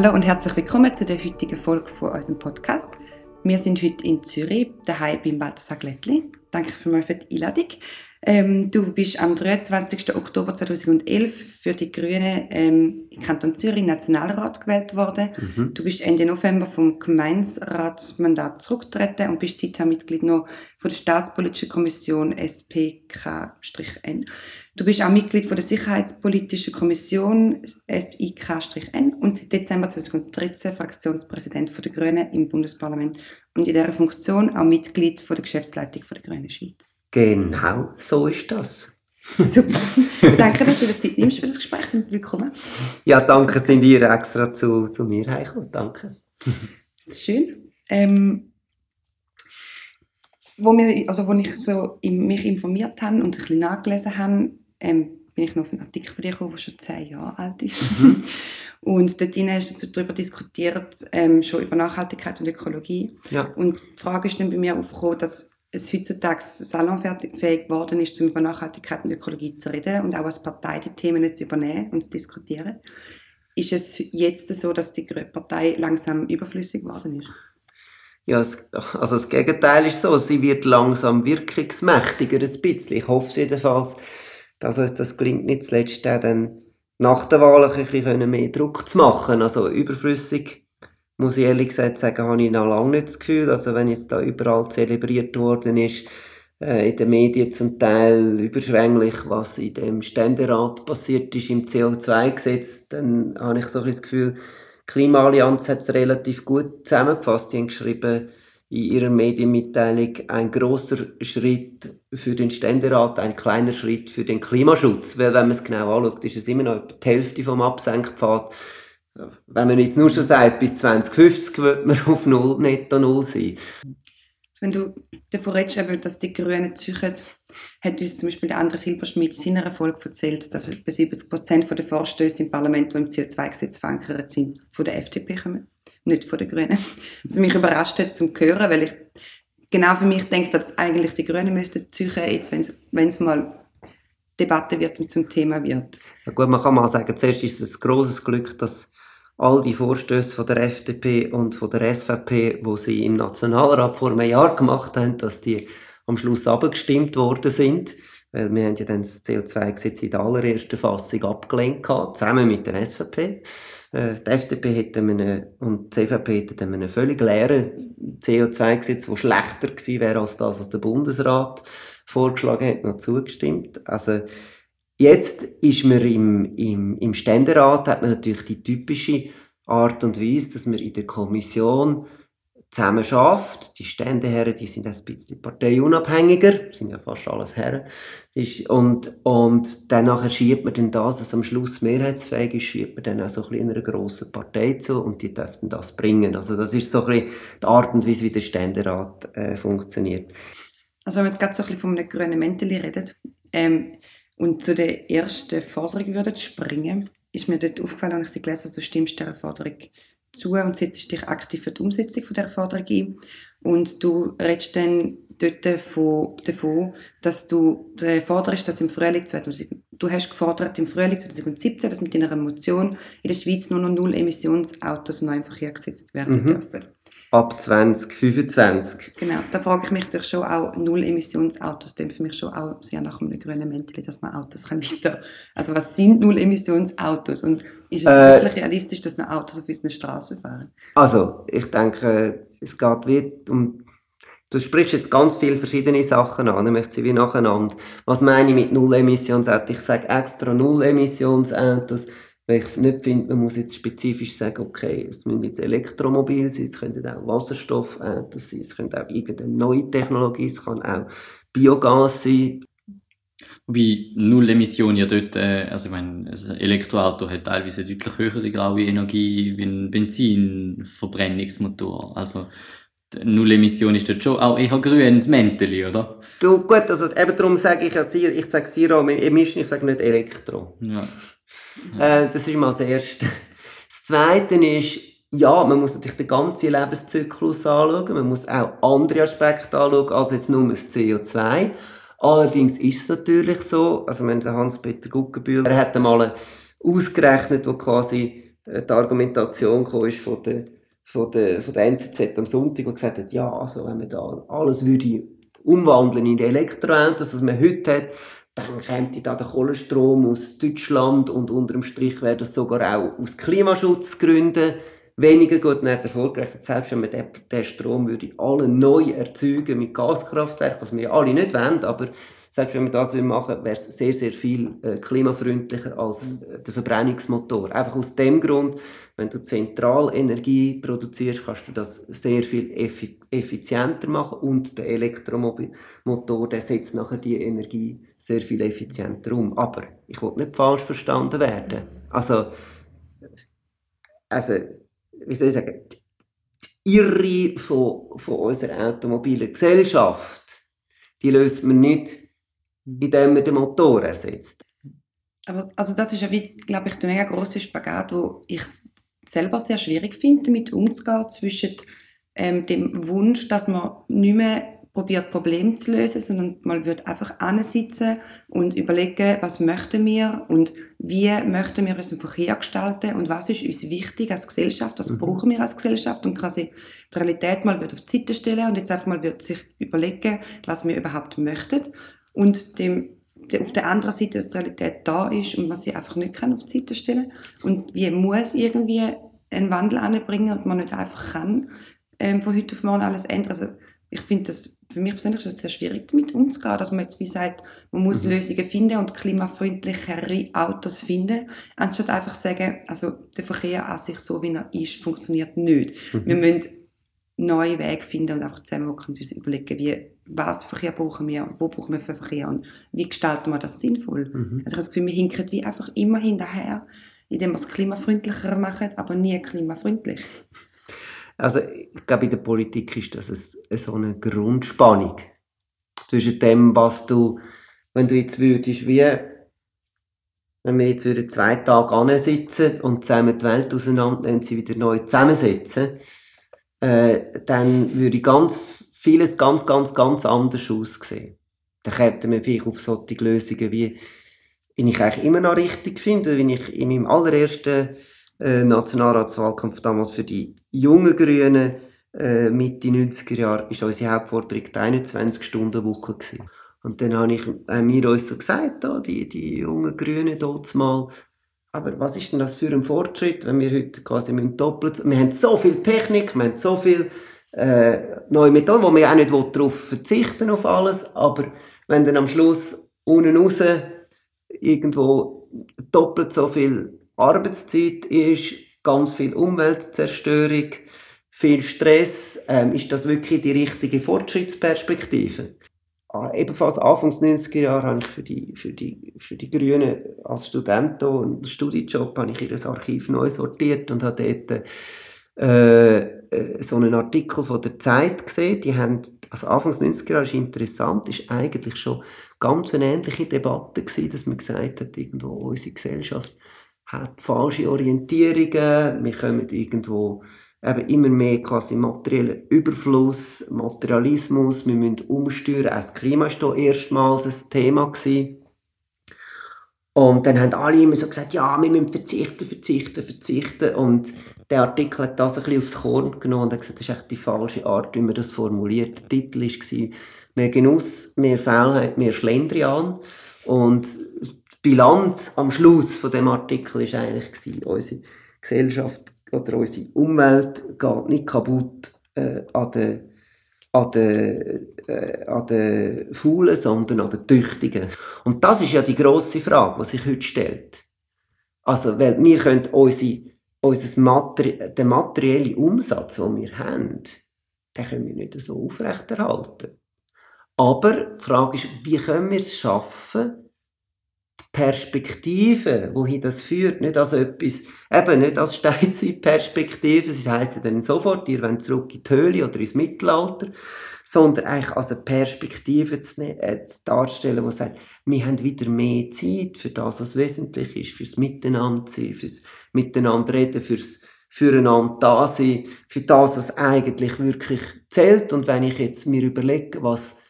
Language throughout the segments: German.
Hallo und herzlich willkommen zu der heutigen Folge von unserem Podcast. Wir sind heute in Zürich, daheim beim Balthasar Glättli. Danke vielmals für die Einladung. Ähm, du bist am 23. Oktober 2011 für die Grünen ähm, im Kanton Zürich Nationalrat gewählt worden. Mhm. Du bist Ende November vom Gemeinsratsmandat zurückgetreten und bist seither Mitglied noch von der Staatspolitischen Kommission SPK-N. Du bist auch Mitglied von der Sicherheitspolitischen Kommission SIK-N und seit Dezember 2013 Fraktionspräsident von der Grünen im Bundesparlament und in dieser Funktion auch Mitglied von der Geschäftsleitung von der Grünen Schweiz. Genau, so ist das. Super. Danke, dass du dir Zeit nimmst für das Gespräch und willkommen. Ja, danke, sind ihr extra zu, zu mir hergekommen. Danke. Das ist schön. Ähm, wo, wir, also, wo ich so mich informiert habe und ein bisschen nachgelesen habe, ähm, bin ich noch auf einen Artikel von dir gekommen, der schon zehn Jahre alt ist. Mhm. und dort hast du darüber diskutiert, ähm, schon über Nachhaltigkeit und Ökologie. Ja. Und die Frage ist dann bei mir aufgekommen, dass es heutzutage salonfähig geworden ist, um über Nachhaltigkeit und Ökologie zu reden und auch als Partei die Themen zu übernehmen und zu diskutieren. Ist es jetzt so, dass die Partei langsam überflüssig geworden ist? Ja, also das Gegenteil ist so, sie wird langsam wirkungsmächtiger ein bisschen. Ich hoffe es jedenfalls dass uns das gelingt nicht zuletzt auch dann nach der Wahl ein bisschen mehr Druck zu machen. Also überflüssig, muss ich ehrlich gesagt sagen, habe ich noch lange nicht das Gefühl. Also wenn jetzt da überall zelebriert worden ist, äh, in den Medien zum Teil überschwänglich, was in dem Ständerat passiert ist im CO2-Gesetz, dann habe ich so ein das Gefühl, die Klimaallianz hat es relativ gut zusammengefasst. Die haben geschrieben, in ihrer Medienmitteilung ein großer Schritt für den Ständerat, ein kleiner Schritt für den Klimaschutz. Weil wenn man es genau anschaut, ist es immer noch die Hälfte vom Absenkpfad. Wenn man jetzt nur schon sagt, bis 2050 wird man auf Null, netto Null sein. Wenn du davon redest, dass die Grünen züchen, hat uns zum Beispiel der andere Silberschmidt in seiner Erfolg erzählt, dass etwa 70 Prozent der Vorstöße im Parlament, die im CO2-Gesetz verankert sind, von der FDP kommen nicht von den Grünen. Was mich überrascht hat zum hören, weil ich genau für mich denke, dass eigentlich die Grünen müssten ziehen, jetzt wenn es mal Debatte wird und zum Thema wird. Ja gut, man kann mal sagen, zuerst ist es ein grosses Glück, dass all die Vorstöße von der FDP und von der SVP, wo sie im Nationalrat vor einem Jahr gemacht haben, dass die am Schluss abgestimmt worden sind. Weil wir haben ja dann das CO2-Gesetz in der allerersten Fassung abgelehnt gehabt, zusammen mit der SVP. Äh, die FDP hätte eine, und die CVP hätten einen völlig leeren CO2-Gesetz, das schlechter gewesen wäre als das, was der Bundesrat vorgeschlagen hat, noch zugestimmt. Also, jetzt ist man im, im, im Ständerat, hat man natürlich die typische Art und Weise, dass man in der Kommission zusammen schafft. Die Ständeherren, die sind ein bisschen parteiunabhängiger, sind ja fast alles Herren. Und, und danach schiebt man dann das, was am Schluss mehrheitsfähig ist, schiebt man dann auch so ein einer grossen Partei zu und die dürften das bringen. Also das ist so ein die Art und Weise, wie der Ständerat äh, funktioniert. Also wenn wir jetzt gerade so ein von einem grünen Mäntel reden ähm, und zu der ersten Forderung würden springen, ist mir dort aufgefallen, als ich sie gelesen habe, du stimmst dieser Forderung zu und setzt dich aktiv für die Umsetzung von der Forderung ein. Und du redest dann dort davon, davon dass du forderst, dass im Frühling 2000, du hast gefordert im Frühling 2017, dass mit deiner Motion in der Schweiz nur noch null Emissionsautos neu im Verkehr gesetzt werden mhm. dürfen ab 2025. Genau, da frage ich mich natürlich schon auch, Null-Emissionsautos sind für mich schon auch sehr nach einem grünen Mäntel, dass man Autos kann weiter... Also was sind Null-Emissionsautos und ist es äh, wirklich realistisch, dass noch Autos auf unseren Straßen fahren? Also, ich denke, es geht wie um... Du sprichst jetzt ganz viele verschiedene Sachen an, ich möchte sie wie nacheinander. Was meine ich mit Null-Emissionsautos? Ich sage extra Null-Emissionsautos, weil ich nicht finde, man muss jetzt spezifisch sagen, okay, es müssen jetzt Elektromobil sein, es könnten auch Wasserstoffautos sein, es könnte auch irgendeine neue Technologie, es kann auch Biogas sein. Wobei Null Emission ja dort, äh, also ich meine, ein Elektroauto hat teilweise deutlich höhere graue Energie wie ein Benzinverbrennungsmotor. Also Null Emission ist dort schon auch eher grünes Mäntel, oder? Du, gut, also eben darum sage ich ja, ich sage Zero Emission, ich sage nicht Elektro. Ja. Äh, das ist mal das Erste. Das Zweite ist, ja, man muss natürlich den ganzen Lebenszyklus anschauen. Man muss auch andere Aspekte anschauen, als jetzt nur das CO2. Allerdings ist es natürlich so, also wenn der Hans-Peter Guggenbühl, er hat einmal ausgerechnet, wo quasi äh, die Argumentation kam, von der, von, der, von der NZZ am Sonntag, die gesagt hat, ja, also wenn man da alles würde umwandeln in Elektroautos, was man heute hat, dann käme da der Kohlenstrom aus Deutschland und unter dem Strich wäre das sogar auch aus Klimaschutzgründen weniger gut nicht erfolgreich. Selbst wenn man den, den Strom würde alle neu erzeugen mit Gaskraftwerken, was wir ja alle nicht wollen, aber selbst wenn wir das machen wäre es sehr, sehr viel äh, klimafreundlicher als äh, der Verbrennungsmotor. Einfach aus dem Grund, wenn du Zentralenergie produzierst, kannst du das sehr viel effi effizienter machen und der Elektromotor, der setzt nachher die Energie sehr viel effizienter um. Aber ich will nicht falsch verstanden werden. Also, also wie soll ich sagen, die Irre von, von unserer automobilen Gesellschaft, die löst man nicht, indem man den Motor ersetzt. Aber also das ist ja, wie, glaube ich, der mega große Spagat, wo ich selber sehr schwierig finde, damit umzugehen zwischen ähm, dem Wunsch, dass man nicht mehr probiert, Probleme zu lösen, sondern mal wird einfach ansitzen und überlegen, was möchten wir und wie möchten wir unseren Verkehr gestalten und was ist uns wichtig als Gesellschaft, was mhm. brauchen wir als Gesellschaft und quasi die Realität mal wird auf die Seite stellen und jetzt einfach mal wird sich überlegen, was wir überhaupt möchten und dem auf der anderen Seite, dass die Realität da ist und man sie einfach nicht kann auf die Seite stellen und wie muss irgendwie einen Wandel anbringen und man nicht einfach kann ähm, von heute auf morgen alles ändern. Also ich finde das für mich persönlich ist es sehr schwierig, damit umzugehen, dass man jetzt wie sagt, man muss mhm. Lösungen finden und klimafreundlichere Autos finden, anstatt einfach sagen, also der Verkehr an sich so, wie er ist, funktioniert nicht. Mhm. Wir müssen neue Wege finden und einfach zusammen uns überlegen, wie, was für Verkehr brauchen wir, wo brauchen wir für Verkehr und wie gestalten wir das sinnvoll. Mhm. Also ich habe das Gefühl, wir hinken wie einfach immer hinterher, indem wir es klimafreundlicher machen, aber nie klimafreundlich. Also ich glaube, in der Politik ist das eine, so eine Grundspannung zwischen dem, was du, wenn du jetzt würdest, wie wenn wir jetzt wieder zwei Tage sitzen und zusammen die Welt auseinandernehmen, sie wieder neu zusammensetzen, äh, dann würde ganz vieles ganz, ganz, ganz anders aussehen. Dann kämen wir vielleicht auf solche Lösungen, wie, wie ich eigentlich immer noch richtig finde, wie ich in meinem allerersten äh, Nationalratswahlkampf damals für die jungen Grünen. Äh, Mitte 90er Jahre ist unsere Hauptforderung die 21-Stunden-Woche Und dann habe ich, haben wir uns so gesagt, da, die, die jungen Grünen dort mal, aber was ist denn das für ein Fortschritt, wenn wir heute quasi doppelt, wir haben so viel Technik, wir haben so viel äh, neue Methoden, wo wir auch nicht darauf verzichten auf alles, aber wenn dann am Schluss unten raus irgendwo doppelt so viel Arbeitszeit ist, ganz viel Umweltzerstörung, viel Stress. Ähm, ist das wirklich die richtige Fortschrittsperspektive? Ah, ebenfalls Anfangs 90er Jahre habe ich für die, für die, für die Grünen als Student einen Studienjob habe ich ihr Archiv neu sortiert und habe dort äh, äh, so einen Artikel von der Zeit gesehen. Die haben, also Anfangs 90er Jahre ist interessant, ist eigentlich schon ganz eine ähnliche Debatte gewesen, dass man gesagt hat, irgendwo unsere Gesellschaft hat falsche Orientierungen, wir kommen irgendwo eben immer mehr quasi materiellen Überfluss, Materialismus, wir müssen umsteuern, auch das Klima war da erstmals ein Thema gewesen. Und dann haben alle immer so gesagt, ja, wir müssen verzichten, verzichten, verzichten. Und der Artikel hat das ein bisschen aufs Korn genommen und hat gesagt, das ist echt die falsche Art, wie man das formuliert. Der Titel war «Mehr Genuss, mehr Faulheit, mehr Schlendrian». Und Bilanz am Schluss von dem Artikel ist eigentlich gewesen, unsere Gesellschaft oder unsere Umwelt geht nicht kaputt äh, an den an den, äh, an den Faulen, sondern an den Tüchtigen. Und das ist ja die grosse Frage, die sich heute stellt. Also, weil wir können unsere, unser Materi den materiellen Umsatz, den wir haben, den können wir nicht so aufrechterhalten. Aber die Frage ist, wie können wir es schaffen, Perspektive, wohin das führt, nicht als etwas, eben nicht als Steinzeitperspektive, das heisst ja dann sofort, ihr wollt zurück in die Höhle oder ins Mittelalter, sondern eigentlich als eine Perspektive zu, ne-, äh, zu darstellen, die sagt, wir haben wieder mehr Zeit für das, was wesentlich ist, fürs Miteinander sein, fürs Miteinander reden, fürs füreinander da sein, für das, was eigentlich wirklich zählt. Und wenn ich jetzt mir überlege, was,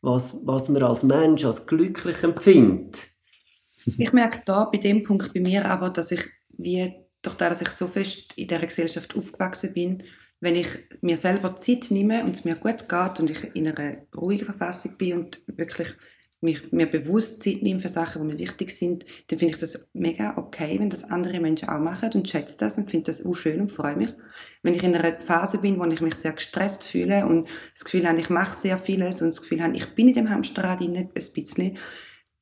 was, was man als Mensch als glücklich empfindet, ich merke da bei dem Punkt bei mir aber, dass ich wie durch das, dass ich so fest in dieser Gesellschaft aufgewachsen bin, wenn ich mir selber Zeit nehme und es mir gut geht und ich in einer ruhigen Verfassung bin und wirklich mich, mir bewusst Zeit nehme für Sachen, die mir wichtig sind, dann finde ich das mega okay, wenn das andere Menschen auch machen und schätze das und finde das auch schön und freue mich. Wenn ich in einer Phase bin, wo ich mich sehr gestresst fühle und das Gefühl habe, ich mache sehr vieles und das Gefühl habe, ich bin in dem Hamsterrad ein bisschen,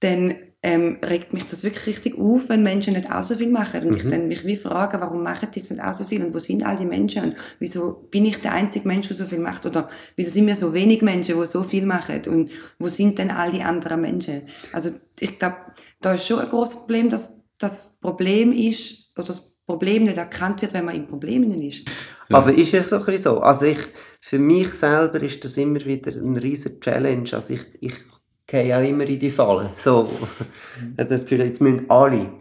dann ähm, regt mich das wirklich richtig auf, wenn Menschen nicht auch so viel machen. Und mhm. ich dann mich wie frage, warum machen die nicht auch so viel und wo sind all die Menschen und wieso bin ich der einzige Mensch, der so viel macht oder wieso sind wir so wenig Menschen, die so viel machen und wo sind denn all die anderen Menschen? Also ich glaube, da ist schon ein großes Problem, dass das Problem ist oder das Problem nicht erkannt wird, wenn man im Problem ist. Aber ist es so ein bisschen so? Also ich, für mich selber ist das immer wieder ein riesen Challenge. Also ich, ich gehe auch immer in die Falle. So. Mhm. Also das Gefühl, jetzt müssen alle,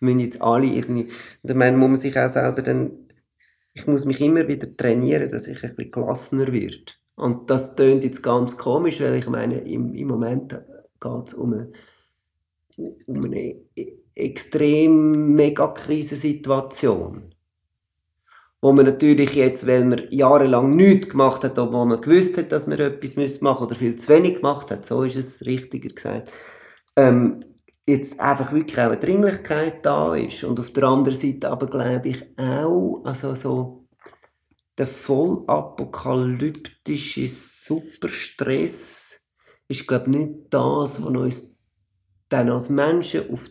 müssen jetzt alle irgendwie, und dann muss man sich auch selber dann, ich muss mich immer wieder trainieren, dass ich ein bisschen gelassener werde. Und das tönt jetzt ganz komisch, weil ich meine, im, im Moment geht es um eine, um eine extrem mega Krisensituation wo man natürlich jetzt, weil man jahrelang nichts gemacht hat, obwohl man gewusst hat, dass man etwas machen müsste oder viel zu wenig gemacht hat, so ist es richtiger gesagt, ähm, jetzt einfach wirklich auch eine Dringlichkeit da ist. Und auf der anderen Seite aber glaube ich auch, also so der vollapokalyptische Superstress ist glaube ich nicht das, was uns dann als Menschen auf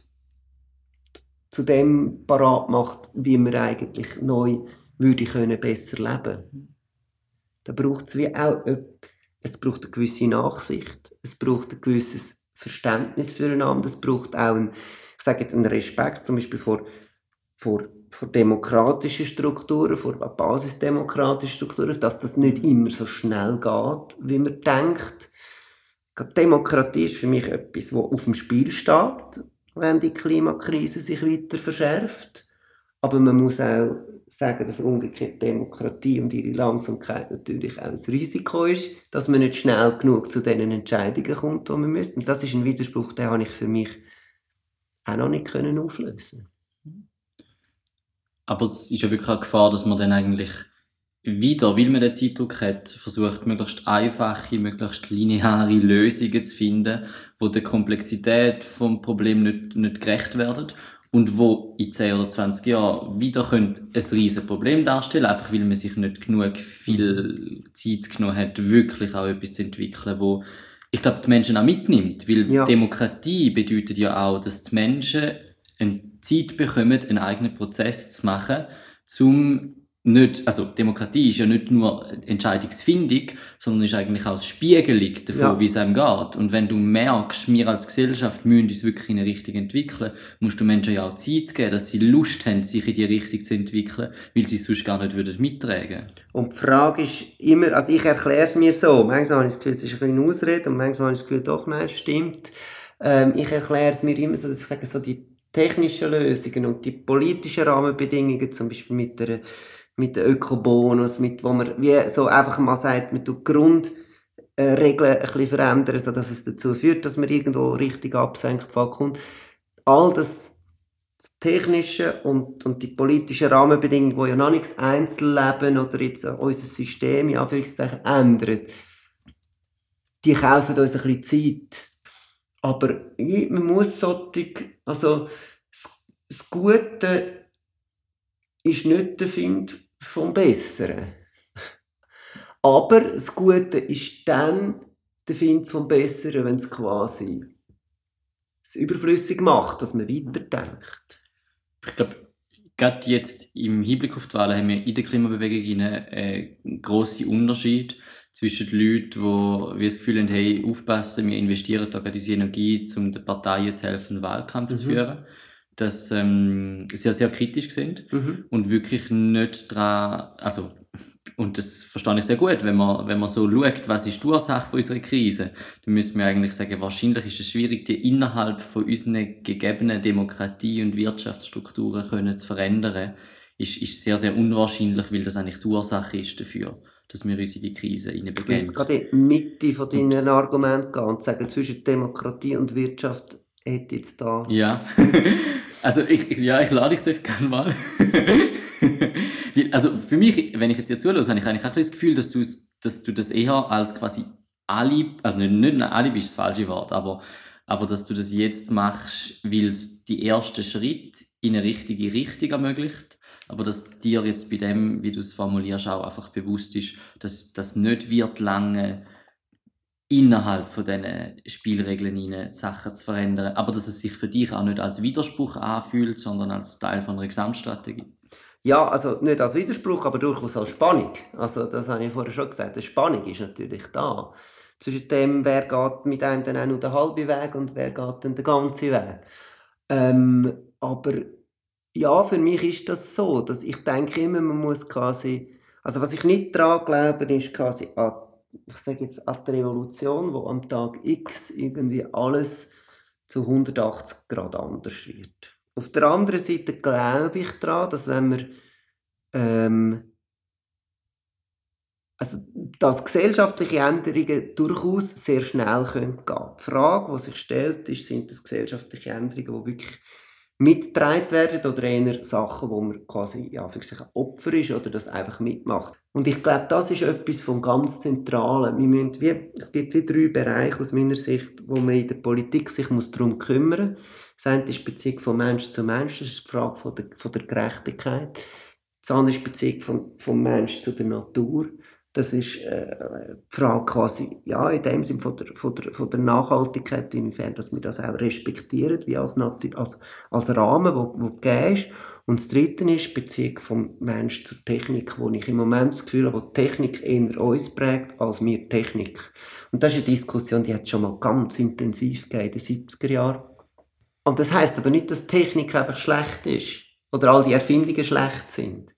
zu dem parat macht, wie wir eigentlich neu würde ich können besser leben Da braucht es wie auch, es braucht eine gewisse Nachsicht, es braucht ein gewisses Verständnis füreinander, es braucht auch ein, ich sage jetzt einen Respekt, zum Beispiel vor, vor, vor demokratischen Strukturen, vor basisdemokratischen Strukturen, dass das nicht immer so schnell geht, wie man denkt. Demokratie ist für mich etwas, wo auf dem Spiel steht, wenn die Klimakrise sich weiter verschärft. Aber man muss auch sagen, dass umgekehrt Demokratie und ihre Langsamkeit natürlich auch ein Risiko ist, dass man nicht schnell genug zu den Entscheidungen kommt, die man müsste. Und das ist ein Widerspruch, den habe ich für mich auch noch nicht können auflösen Aber es ist ja wirklich eine Gefahr, dass man dann eigentlich wieder, weil man den Zeitdruck hat, versucht, möglichst einfache, möglichst lineare Lösungen zu finden, wo der Komplexität vom Problem nicht, nicht gerecht werden und wo in 10 oder 20 Jahren wieder könnte ein riesen Problem darstellen, einfach weil man sich nicht genug viel Zeit genommen hat, wirklich auch etwas zu entwickeln, wo ich glaube, die Menschen auch mitnimmt, weil ja. Demokratie bedeutet ja auch, dass die Menschen eine Zeit bekommen, einen eigenen Prozess zu machen, um nicht, also Demokratie ist ja nicht nur Entscheidungsfindung, sondern ist eigentlich auch Spiegelung davon, ja. wie es einem geht. Und wenn du merkst, wir als Gesellschaft müssen uns wirklich in eine Richtung entwickeln, musst du Menschen ja auch Zeit geben, dass sie Lust haben, sich in die Richtung zu entwickeln, weil sie es sonst gar nicht würden mittragen. Und die Frage ist immer, also ich erkläre es mir so, manchmal habe ich das Gefühl, es ist ein bisschen Ausrede und manchmal habe ich das Gefühl, doch, nein, es stimmt. Ähm, ich erkläre es mir immer so, dass ich sage, so die technischen Lösungen und die politischen Rahmenbedingungen, zum Beispiel mit der mit den Ökobonus, mit wo man wie so einfach mal sagt, man tut Grundregeln ein bisschen verändern, sodass es dazu führt, dass man irgendwo richtig absenkt kommt. All das, das technische und, und die politischen Rahmenbedingungen, die ja noch nichts Einzelleben oder jetzt unser System in Anführungszeichen ändert, die kaufen uns ein bisschen Zeit. Aber man muss solche, also das Gute ist nicht der Find vom Besseren. Aber das Gute ist dann der Find vom Besseren, wenn es quasi es überflüssig macht, dass man weiterdenkt. Ich glaube, gerade jetzt im Hinblick auf die Wahlen haben wir in der Klimabewegung einen grossen Unterschied zwischen den Leuten, die das Gefühl haben, hey, aufpassen, wir investieren da gerade unsere Energie, um den Parteien zu helfen, Wahlkampf mhm. zu führen dass ähm, sehr, sehr kritisch sind mhm. und wirklich nicht dran, also und das verstehe ich sehr gut, wenn man, wenn man so schaut, was ist die Ursache von unserer Krise, dann müssen wir eigentlich sagen, wahrscheinlich ist es schwierig, die innerhalb von unseren gegebenen Demokratie- und Wirtschaftsstrukturen können zu verändern. Ist, ist sehr, sehr unwahrscheinlich, weil das eigentlich die Ursache ist dafür, dass wir uns in die Krise begeben. Ich will jetzt gerade in die Mitte von deinen Argumenten gehen und sagen, zwischen Demokratie und Wirtschaft hätte jetzt da... Ja. Also ich, ja, ich lade dich dort gerne mal. also für mich, wenn ich jetzt dir zuhöre, habe ich eigentlich auch das Gefühl, dass, dass du das eher als quasi Ali, also nicht, nicht Alibi ist das falsche Wort, aber, aber dass du das jetzt machst, weil es die ersten Schritt in eine richtige Richtung ermöglicht, aber dass dir jetzt bei dem, wie du es formulierst, auch einfach bewusst ist, dass das nicht wird lange innerhalb von diesen Spielregeln hinein Sachen zu verändern, aber dass es sich für dich auch nicht als Widerspruch anfühlt, sondern als Teil von einer Gesamtstrategie. Ja, also nicht als Widerspruch, aber durchaus als Spannung. Also das habe ich vorher schon gesagt. Die Spannung ist natürlich da. Zwischen dem, wer geht mit einem dann auch nur den halben Weg und wer geht dann den ganzen Weg. Ähm, aber ja, für mich ist das so, dass ich denke immer, man muss quasi, also was ich nicht daran glaube, ist quasi an ich sage jetzt, an die Revolution, wo am Tag X irgendwie alles zu 180 Grad anders wird. Auf der anderen Seite glaube ich daran, dass wenn wir ähm, also, dass gesellschaftliche Änderungen durchaus sehr schnell gehen können. Die Frage, die sich stellt, ist, sind das gesellschaftliche Änderungen, die wirklich mitgetragen werden oder eher Sachen, wo man quasi ja, für sich ein Opfer ist oder das einfach mitmacht. Und ich glaube, das ist etwas vom ganz Zentralen. Wir müssen wie, es gibt wie drei Bereiche aus meiner Sicht, wo man in der Politik sich muss darum kümmern muss. Das eine ist die Beziehung von Mensch zu Mensch, das ist die Frage von der, von der Gerechtigkeit. Das andere ist die Beziehung von, vom Mensch zu der Natur. Das ist äh, die Frage quasi, ja, in dem Sinne von der, von der, von der Nachhaltigkeit, inwiefern dass wir das auch respektieren, wie als, als, als Rahmen, wo, wo gegeben ist. Und das Dritte ist die Beziehung vom Mensch zur Technik, wo ich im Moment das Gefühl habe, die Technik eher uns prägt, als wir Technik. Und das ist eine Diskussion, die hat schon mal ganz intensiv gegeben in den 70er Jahren. Und das heißt aber nicht, dass Technik einfach schlecht ist oder all die Erfindungen schlecht sind.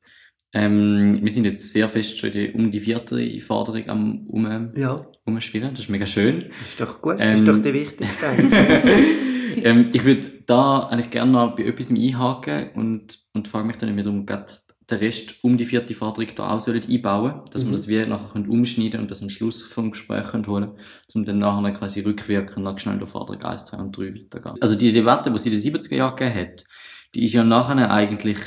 Ähm, wir sind jetzt sehr fest schon die, um die vierte Forderung am um, ja. umschwirren. Das ist mega schön. Das ist doch gut. Das ist doch die wichtigste. ähm, ich würde da eigentlich gerne noch bei etwas einhaken und, und frage mich dann wiederum gerade den Rest um die vierte Forderung da auch sollen einbauen, dass mhm. wir das wie nachher können umschneiden und das am Schluss vom Gespräch können holen, um dann nachher quasi rückwirkend noch schnell der Forderung 1, 2 und 3 weitergehen. Also die Debatte, die es in den 70er Jahren gegeben hat, die ist ja nachher eigentlich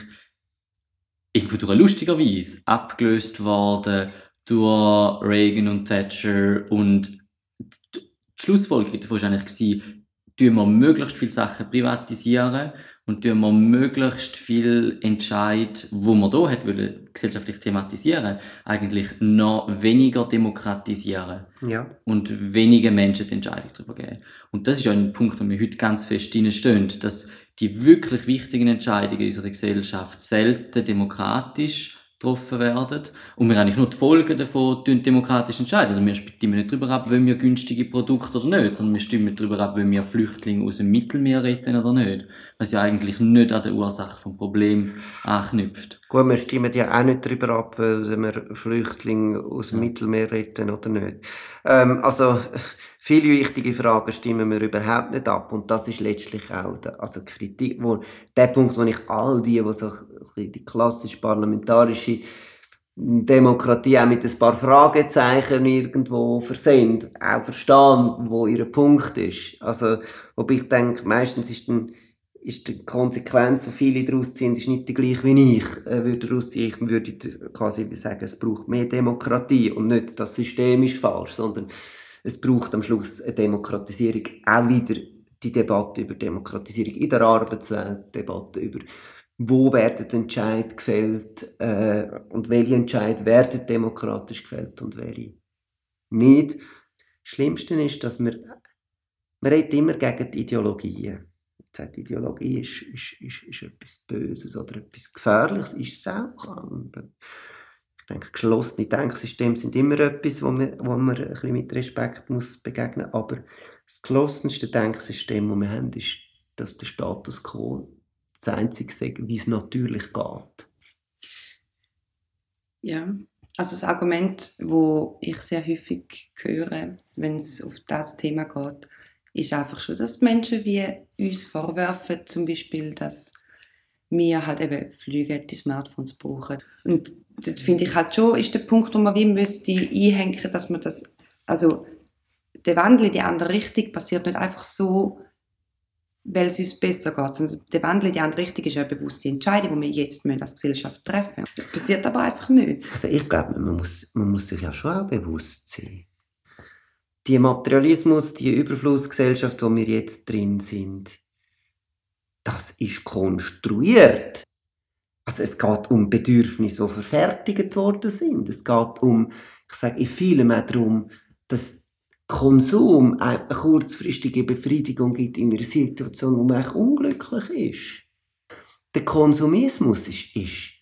irgendwo durch lustigerweise abgelöst worden durch Reagan und Thatcher und die Schlussfolgerung davon war eigentlich, gewesen, tun wir möglichst viele Sachen privatisieren und tun wir möglichst viel Entscheid, wo man da hat wollen, gesellschaftlich thematisieren, eigentlich noch weniger demokratisieren ja. und wenigen Menschen die Entscheidung darüber geben. Und das ist ja ein Punkt, wo wir heute ganz fest stehen, dass die wirklich wichtigen Entscheidungen in unserer Gesellschaft selten demokratisch getroffen werden und wir eigentlich nur die Folgen davon demokratisch entscheiden. Also wir stimmen nicht darüber ab, wollen wir günstige Produkte oder nicht, sondern wir stimmen darüber ab, wollen wir Flüchtlinge aus dem Mittelmeer retten oder nicht. Was ja eigentlich nicht an der Ursache vom Problem anknüpft. Gut, wir stimmen ja auch nicht darüber ab, wollen wir Flüchtlinge aus dem ja. Mittelmeer retten oder nicht. Ähm, also viele wichtige Fragen stimmen wir überhaupt nicht ab und das ist letztlich auch der, also Kritik, wo, der Punkt, wo ich all die, die so die klassisch parlamentarische Demokratie auch mit ein paar Fragezeichen irgendwo versehen, auch verstehen, wo ihr Punkt ist. Also, ob ich denke, meistens ist dann ist die Konsequenz, die viele daraus ziehen, ist nicht die gleiche wie ich äh, würde daraus ziehen. Ich würde quasi sagen, es braucht mehr Demokratie und nicht das System ist falsch, sondern es braucht am Schluss eine Demokratisierung, auch wieder die Debatte über Demokratisierung in der Arbeitswelt, Debatte über wo werden Entscheid gefällt äh, und welche Entscheid werden demokratisch gefällt und welche nicht. Das Schlimmste ist, dass man, man redet immer gegen die Ideologien. Sagt, Ideologie ist, ist, ist, ist etwas Böses oder etwas Gefährliches, ist es auch. Ich denke, geschlossene Denksysteme sind immer etwas, wo man, wo man ein bisschen mit Respekt muss begegnen muss. Aber das geschlossenste Denksystem, das wir haben, ist, dass der Status quo das Einzige ist, wie es natürlich geht. Ja, also das Argument, wo ich sehr häufig höre, wenn es auf das Thema geht, ist einfach schon, dass Menschen wie uns vorwerfen, zum Beispiel, dass wir halt eben Flüge, die Smartphones brauchen. Und das finde ich halt schon, ist der Punkt, wo man wie müsste einhängen, dass man das, also der Wandel in die andere Richtung passiert nicht einfach so weil es uns besser geht. Also der Wandel in die andere Richtung ist eine bewusste Entscheidung, die wir jetzt als Gesellschaft treffen müssen. Das passiert aber einfach nicht. Also ich glaube, man muss, man muss sich ja schon auch bewusst sein. Die Materialismus, die Überflussgesellschaft, wo wir jetzt drin sind, das ist konstruiert. Also es geht um Bedürfnisse, die verfertigt worden sind. Es geht um, ich sage in vielem auch darum, dass Konsum eine kurzfristige Befriedigung gibt in einer Situation, wo man eigentlich unglücklich ist. Der Konsumismus ist, ist,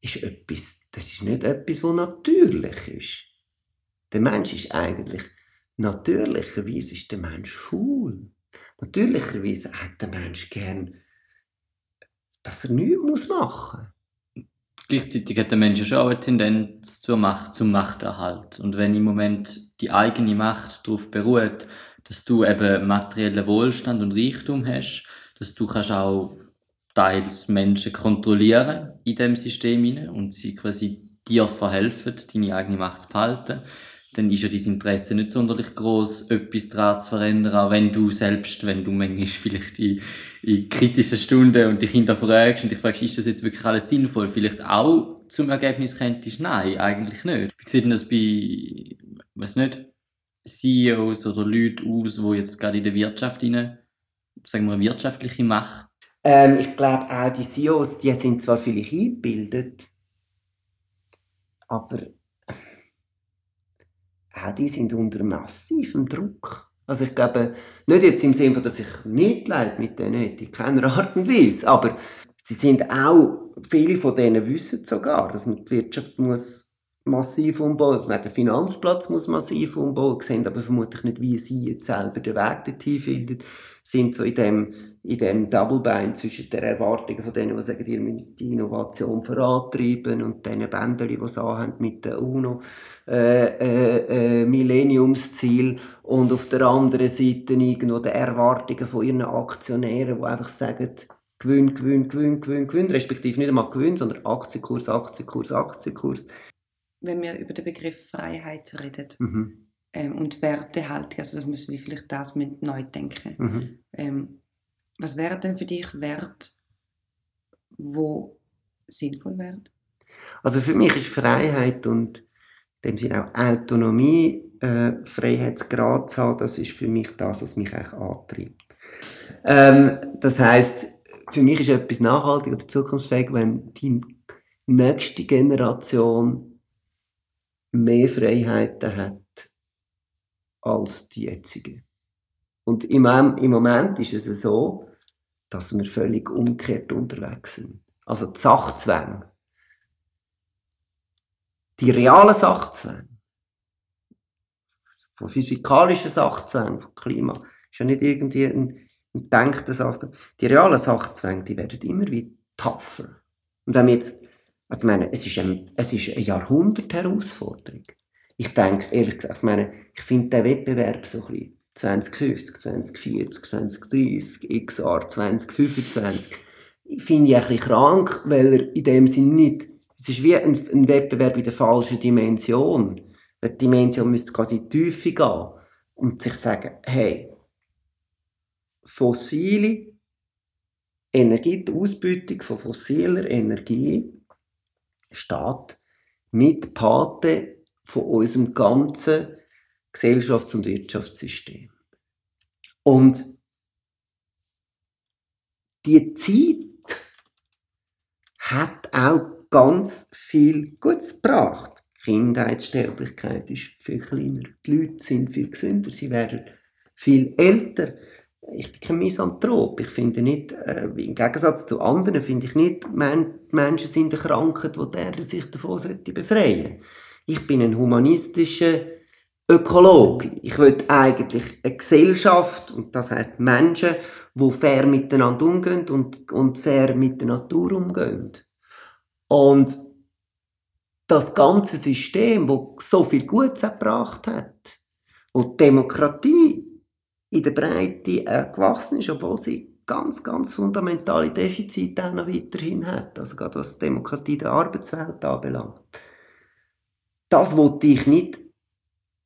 ist etwas, das ist nicht etwas, was natürlich ist. Der Mensch ist eigentlich, natürlicherweise ist der Mensch faul. Natürlicherweise hat der Mensch gern dass er nichts machen muss. Gleichzeitig hat der Mensch ja schon auch eine Tendenz zur Macht, zum Machterhalt. Und wenn im Moment die eigene Macht darauf beruht, dass du eben materiellen Wohlstand und Reichtum hast, dass du kannst auch teils Menschen kontrollieren in dem System hinein und sie quasi dir verhelfen, deine eigene Macht zu behalten, dann ist ja dein Interesse nicht sonderlich groß, etwas daran zu verändern, auch wenn du selbst, wenn du manchmal vielleicht in, in kritischen Stunden und die Kinder fragst und dich fragst, ist das jetzt wirklich alles sinnvoll, vielleicht auch zum Ergebnis könntest, nein, eigentlich nicht. Wie sieht denn das bei, weiß nicht, CEOs oder Leute aus, die jetzt gerade in der Wirtschaft rein, sagen wir, wirtschaftliche Macht? Ähm, ich glaube auch die CEOs, die sind zwar vielleicht eingebildet, aber auch die sind unter massivem Druck. Also ich glaube, nicht jetzt im Sinne, dass ich Mitleid mit denen hätte, in keiner Art und Weise, aber sie sind auch, viele von denen wissen sogar, dass man die Wirtschaft muss massiv umbauen, man den Finanzplatz muss massiv umbauen, sehen aber vermutlich nicht, wie sie jetzt selber den Weg dorthin finden, sind so in dem in dem Double Bind zwischen den Erwartungen von denen, die sagen, ihr müsst die Innovation vorantreiben und den Bändern, die es haben mit der UNO äh, äh, äh, Millenniumsziel und auf der anderen Seite irgendwo die Erwartungen von ihren Aktionären, die einfach sagen, Gewinn, Gewinn, Gewinn, Gewinn, Gewinn, respektive nicht einmal Gewinn, sondern Aktienkurs, Aktienkurs, Aktienkurs. Wenn wir über den Begriff Freiheit reden Mhm. ähm, und Wertehaltung, also das müssen wir vielleicht das mit neu denken. Mhm. Ähm, was wäre denn für dich Wert, wo sinnvoll wäre? Also für mich ist Freiheit und in dem Sinne auch Autonomie, äh, Freiheitsgrad zu haben, das ist für mich das, was mich eigentlich antreibt. Ähm, das heißt, für mich ist etwas nachhaltig oder zukunftsfähig, wenn die nächste Generation mehr Freiheiten hat als die jetzige. Und im, im Moment ist es so, dass wir völlig umgekehrt unterwegs sind. Also die Sachzwänge, die realen Sachzwänge, von physikalischen Sachzwängen, von Klima, ist ja nicht irgendwie ein, ein denkter Sachzwang. Die realen Sachzwänge, die werden immer wieder tougher. Und wenn wir jetzt, also ich meine, es ist, ein, es ist eine Jahrhundert-Herausforderung. Ich denke, ehrlich gesagt, ich meine, ich finde den Wettbewerb so ein bisschen 2050, 2040, 2030, XR 2025, finde ich ein bisschen krank, weil er in dem Sinn nicht, es ist wie ein, ein Wettbewerb in der falschen Dimension. Die Dimension müsste quasi in die Tiefe gehen und sich sagen, hey, fossile Energie, die Ausbeutung von fossiler Energie steht mit Pate von unserem ganzen Gesellschafts- und Wirtschaftssystem. Und die Zeit hat auch ganz viel Gutes gebracht. Die Kindheitssterblichkeit ist viel kleiner. Die Leute sind viel gesünder. Sie werden viel älter. Ich bin kein Misanthrop. Ich finde nicht, äh, im Gegensatz zu anderen, finde ich nicht, men Menschen sind eine Krankheit, wo der sich davon befreien sollte. Ich bin ein humanistischer Ökologe. Ich will eigentlich eine Gesellschaft, und das heißt Menschen, die fair miteinander umgehen und, und fair mit der Natur umgehen. Und das ganze System, das so viel Gutes gebracht hat, wo die Demokratie in der Breite äh, gewachsen ist, obwohl sie ganz, ganz fundamentale Defizite auch noch weiterhin hat. Also gerade was die Demokratie der Arbeitswelt anbelangt. Das wollte ich nicht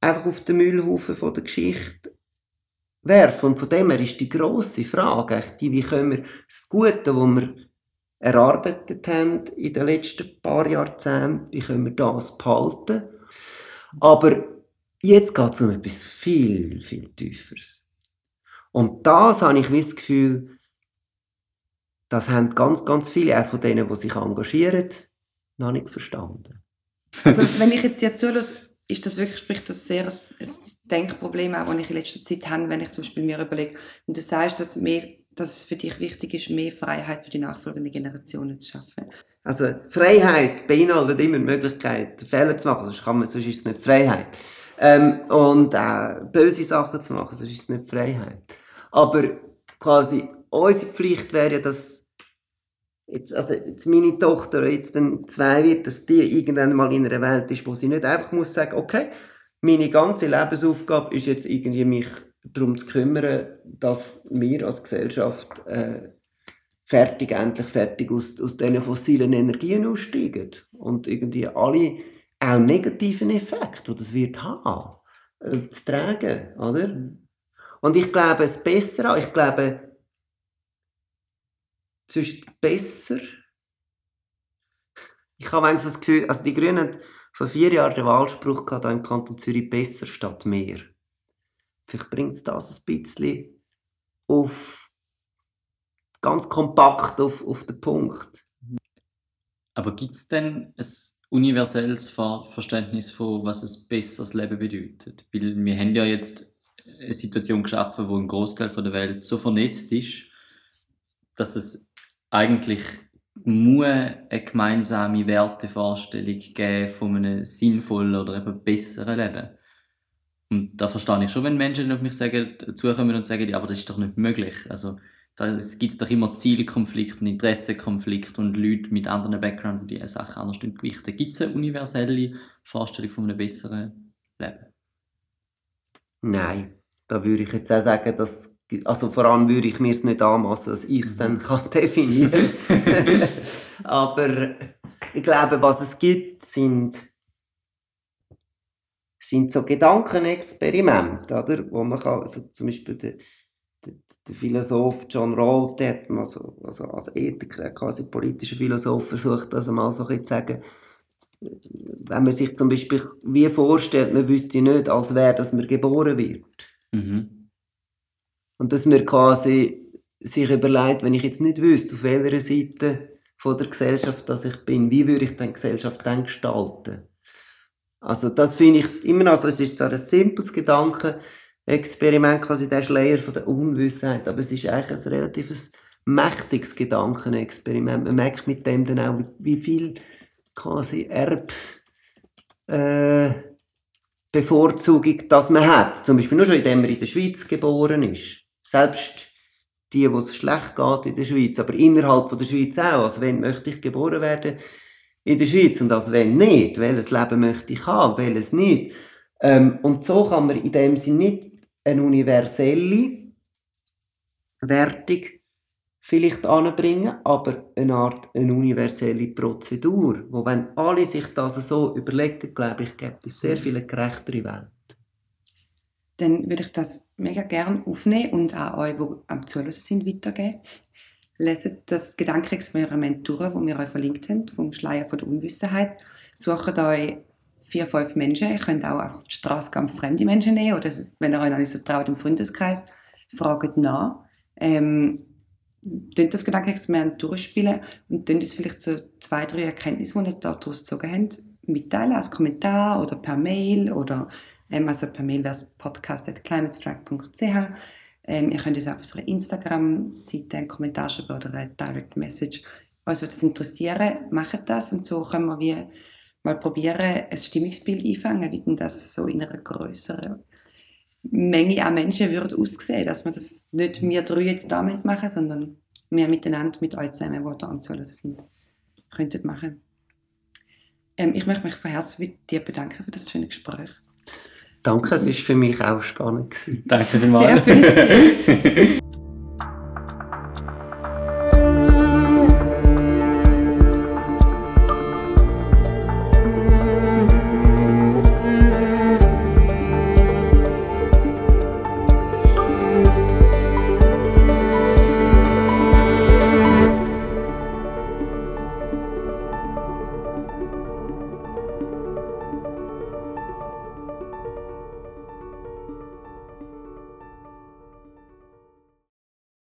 einfach auf den Müllhaufen von der Geschichte werfen. Und von dem her ist die grosse Frage, die, wie können wir das Gute, was wir erarbeitet haben in den letzten paar Jahrzehnten, wie können wir das behalten. Aber jetzt geht es um etwas viel, viel Tieferes. Und das habe ich das Gefühl, das haben ganz, ganz viele, auch von denen, die sich engagieren, noch nicht verstanden. Also, wenn ich jetzt dir zulasse, ist das wirklich, spricht das sehr ein, ein Denkproblem, auch, das ich in letzter Zeit habe, wenn ich zum Beispiel mir überlege, und du sagst, dass, mehr, dass es für dich wichtig ist, mehr Freiheit für die nachfolgenden Generationen zu schaffen. Also Freiheit beinhaltet immer die Möglichkeit, Fehler zu machen, sonst, kann man, sonst ist es nicht Freiheit. Ähm, und äh, böse Sachen zu machen, sonst ist es nicht Freiheit. Aber quasi unsere Pflicht wäre ja, dass jetzt, also jetzt meine Tochter jetzt dann zwei wird, dass die irgendwann mal in einer Welt ist, wo sie nicht einfach muss sagen, okay, meine ganze Lebensaufgabe ist jetzt irgendwie mich darum zu kümmern, dass wir als Gesellschaft äh, fertig, endlich fertig aus, aus diesen fossilen Energien aussteigen und irgendwie alle auch negativen Effekte, die das wird haben, äh, zu tragen, oder? Und ich glaube, es besser, ich glaube, sonst besser. Ich habe das Gefühl, also die Grünen haben vor vier Jahren den Wahlspruch gehabt, im Kanton Zürich besser statt mehr. Vielleicht bringt es das ein bisschen auf ganz kompakt auf, auf den Punkt. Aber gibt es denn ein universelles Verständnis von, was ein besseres Leben bedeutet? Weil wir haben ja jetzt eine Situation geschaffen, wo ein Großteil der Welt so vernetzt ist, dass es eigentlich muss eine gemeinsame Wertevorstellung geben von einem sinnvollen oder eben besseren Leben. Und da verstehe ich schon, wenn Menschen auf mich sagen, zukommen und sagen, ja, aber das ist doch nicht möglich. Also, es gibt doch immer Zielkonflikte Interessenkonflikte und Leute mit anderen Background, die Sachen anders gewichten. Gibt es eine universelle Vorstellung von einem besseren Leben? Nein, da würde ich jetzt auch sagen, dass also vor allem würde ich mir es nicht anmassen, dass ich es dann kann definieren kann. Aber ich glaube, was es gibt, sind, sind so Gedankenexperimente, oder? Wo man kann, also zum Beispiel der, der, der Philosoph John Rawls, der hat mal so, also als Ethiker, quasi politischer Philosoph, versucht, das mal so zu sagen, wenn man sich zum Beispiel wie vorstellt, man wüsste nicht, als wäre, dass man geboren wird. Mhm und dass man quasi sich überlegt, wenn ich jetzt nicht wüsste, auf welcher Seite von der Gesellschaft dass ich bin, wie würde ich dann die Gesellschaft dann gestalten? Also das finde ich immer noch, also es ist zwar ein simples Gedankenexperiment, quasi der Schleier von der Unwissenheit, aber es ist eigentlich ein relativ mächtiges Gedankenexperiment. Man merkt mit dem dann auch, wie viel quasi Erb äh, Bevorzugung das man hat. Zum Beispiel nur schon, indem man in der Schweiz geboren ist selbst die, wo es schlecht geht in der Schweiz, aber innerhalb von der Schweiz auch. Also wenn möchte ich geboren werden in der Schweiz und als wenn nicht, welches Leben möchte ich haben, welches nicht. Ähm, und so kann man in dem Sinne nicht eine universelle Wertung vielleicht anbringen, aber eine Art eine universelle Prozedur, wo wenn alle sich das so überlegen, glaube ich, gibt es sehr viele gerechtere Welt dann würde ich das mega gerne aufnehmen und auch euch, die am Zuhören sind, weitergeben. Leset das Gedankenexperiment durch, das wir euch verlinkt haben, vom Schleier von der Unwissenheit. Sucht euch vier, fünf Menschen. Ihr könnt auch auf die Straße gehen, fremde Menschen nehmen oder wenn ihr euch noch nicht so traut, im Freundeskreis, fragt nach. Ähm, das Gedankenexperiment durchspielen und dann uns vielleicht so zwei, drei Erkenntnisse, die ihr daraus gezogen habt, mitteilen als Kommentar oder per Mail oder ähm, also per Mail wäre es podcast.climatestrike.ch. Ähm, ihr könnt uns auf unserer Instagram-Seite einen Kommentar schreiben oder eine Direct Message. Uns würde das interessieren, macht das und so können wir wie mal probieren, ein Stimmungsbild einfangen, wie denn das so in einer größeren Menge an Menschen würde aussehen, dass wir das nicht wir drei jetzt damit machen, sondern wir miteinander mit euch zusammen, die da am Zuhören sind, könnten machen. Ähm, ich möchte mich von Herzen bei dir bedanken für das schöne Gespräch. Danke, es war für mich auch spannend. Danke vielmals. Sehr